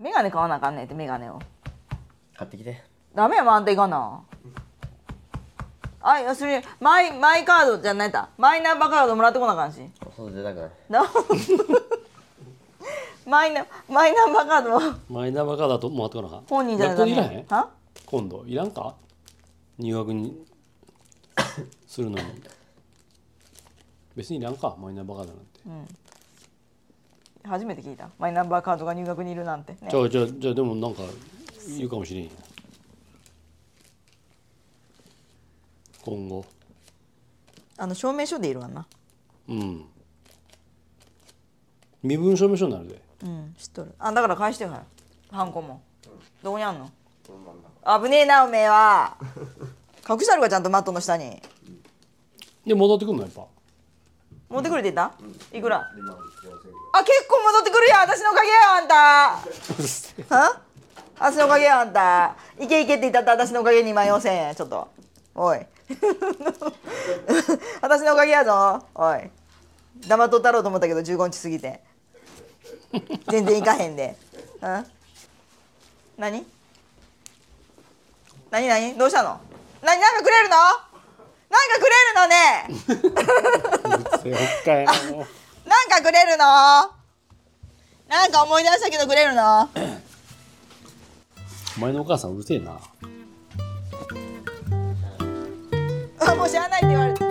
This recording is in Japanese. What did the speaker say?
で買わなあかんねんってメガネを。買ってきて。ダメやもんあんたいかな。あいやそれマイマイカードじゃないた。マイナンバーカードもらってこなあかんし。外出たくないな マイナマイナンバーカードはマイナンバーカードだともらってこなあかん。本人じゃない学校にいらへん？は？今度いらんか？入学にするのに。別にいらんかマイナンバーカードなんて、初めて聞いた。マイナンバーカードが入学にいるなんて、ねじゃあじゃあじゃあでもなんかいるかもしれんよ。今後。あの証明書でいるわな。うん。身分証明書になるで。うん知っとる。あだから返してよはよハンコも。どこにあんの？危ねえなおめえは。隠してあるかちゃんとマットの下に。で戻ってくんのやっぱ持ってくるって言ったいくら？あ結構戻ってくるよ私のおかげよあんた。は？私のおかげよあんた。いけいけって言ったって私のおかげに2万4000円ちょっと。おい。私のおかげやぞ。おい。黙っとったろうと思ったけど15日過ぎて。全然いかへんで。うん何？何何？どうしたの？何なんかくれるの？なんかくれるのね。なんかくれるのなんか思い出したけどくれるの？お前のお母さんうるせえな。あもう知らないって言われて